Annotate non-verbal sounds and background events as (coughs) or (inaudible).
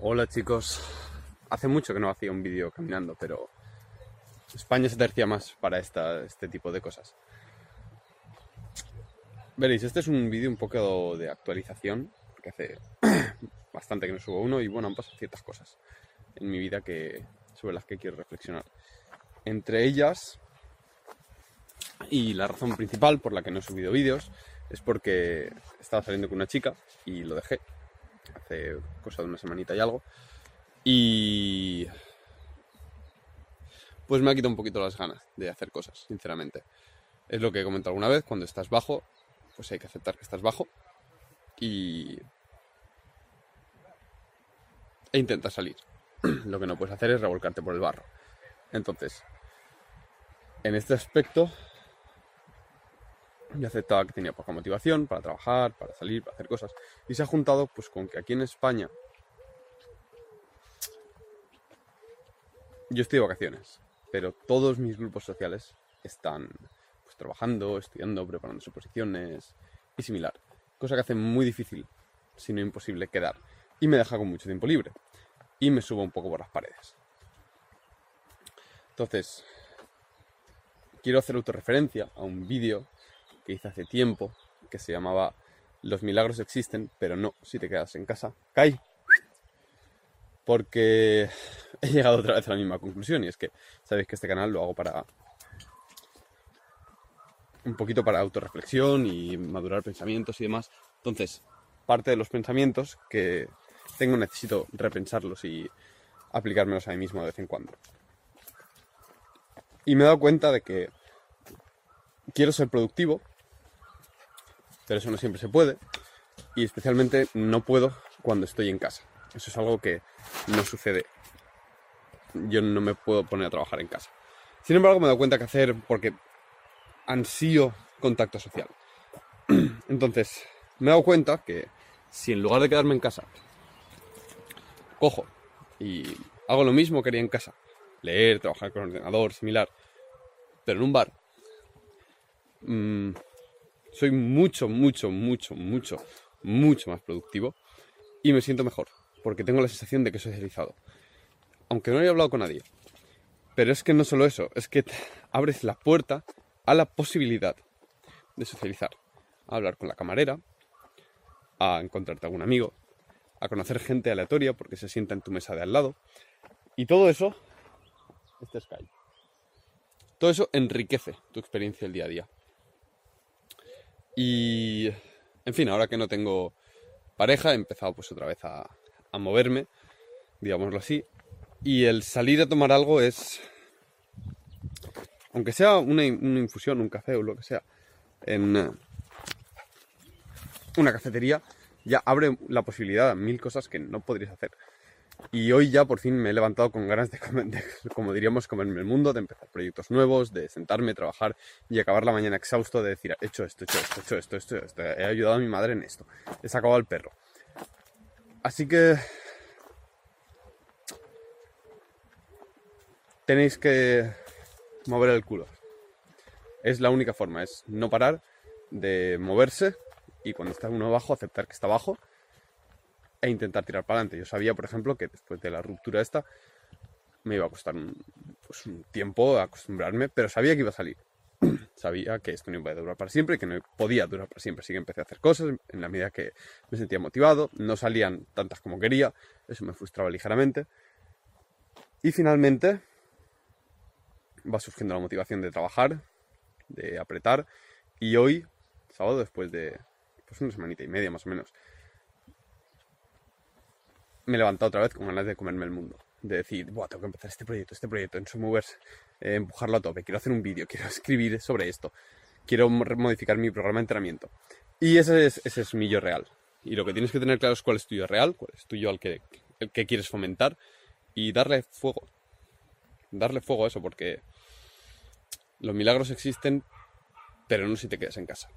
Hola chicos, hace mucho que no hacía un vídeo caminando, pero España se tercia más para esta, este tipo de cosas. Veréis, este es un vídeo un poco de actualización, porque hace (coughs) bastante que no subo uno y bueno, han pasado ciertas cosas en mi vida que, sobre las que quiero reflexionar. Entre ellas, y la razón principal por la que no he subido vídeos, es porque estaba saliendo con una chica y lo dejé hace cosa de una semanita y algo. Y pues me ha quitado un poquito las ganas de hacer cosas, sinceramente. Es lo que he comentado alguna vez, cuando estás bajo, pues hay que aceptar que estás bajo y e intentar salir. (clears throat) lo que no puedes hacer es revolcarte por el barro. Entonces, en este aspecto, yo aceptaba que tenía poca motivación para trabajar, para salir, para hacer cosas. Y se ha juntado pues con que aquí en España yo estoy de vacaciones, pero todos mis grupos sociales están pues, trabajando, estudiando, preparando posiciones y similar. Cosa que hace muy difícil, si no imposible, quedar. Y me deja con mucho tiempo libre. Y me subo un poco por las paredes. Entonces, quiero hacer autorreferencia a un vídeo que hice hace tiempo, que se llamaba Los milagros existen, pero no si te quedas en casa. ¡Cay! Porque (laughs) he llegado otra vez a la misma conclusión y es que sabéis que este canal lo hago para un poquito para autorreflexión y madurar pensamientos y demás. Entonces, parte de los pensamientos que tengo necesito repensarlos y aplicármelos a mí mismo de vez en cuando. Y me he dado cuenta de que quiero ser productivo, pero eso no siempre se puede. Y especialmente no puedo cuando estoy en casa. Eso es algo que no sucede. Yo no me puedo poner a trabajar en casa. Sin embargo, me he dado cuenta que hacer porque ansío contacto social. (clears throat) Entonces, me he dado cuenta que si en lugar de quedarme en casa, cojo y hago lo mismo que haría en casa, leer, trabajar con ordenador, similar, pero en un bar, mmm, soy mucho, mucho, mucho, mucho, mucho más productivo y me siento mejor, porque tengo la sensación de que soy socializado. Aunque no haya hablado con nadie. Pero es que no solo eso, es que (laughs) abres la puerta a la posibilidad de socializar, a hablar con la camarera, a encontrarte algún amigo, a conocer gente aleatoria porque se sienta en tu mesa de al lado. Y todo eso, este Skype, todo eso enriquece tu experiencia el día a día. Y, en fin, ahora que no tengo pareja, he empezado pues otra vez a, moverme, digámoslo así. Y el salir a tomar algo es, aunque sea una, infusión, un café o lo que sea, en una cafetería, ya abre la posibilidad a mil cosas que no podrías hacer. Y hoy ya por fin me he levantado con ganas de, como diríamos, comerme el mundo, de empezar proyectos nuevos, de sentarme, trabajar y acabar la mañana exhausto de decir, he hecho esto, he hecho esto, he hecho esto, esto, esto, he ayudado a mi madre en esto, he sacado al perro. Así que tenéis que mover el culo. Es la única forma, es no parar de moverse y cuando está uno abajo aceptar que está abajo e intentar tirar para adelante. Yo sabía, por ejemplo, que después de la ruptura esta me iba a costar un, pues, un tiempo acostumbrarme, pero sabía que iba a salir. (clears throat) sabía que esto no iba a durar para siempre, que no podía durar para siempre. Así que empecé a hacer cosas en la medida que me sentía motivado. No salían tantas como quería, eso me frustraba ligeramente. Y finalmente va surgiendo la motivación de trabajar, de apretar. Y hoy, sábado, después de pues una semanita y media más o menos, me he levantado otra vez con ganas de comerme el mundo. De decir, Buah, tengo que empezar este proyecto, este proyecto, en Movers, eh, empujarlo a tope, quiero hacer un vídeo, (laughs) quiero escribir sobre esto, quiero modificar mi programa de entrenamiento. Y ese es, ese es mi yo real. Y lo que tienes que tener claro es cuál es tu yo real, cuál es tu yo al que, el que quieres fomentar y darle fuego. Darle fuego a eso, porque los milagros existen, pero no si te quedas en casa.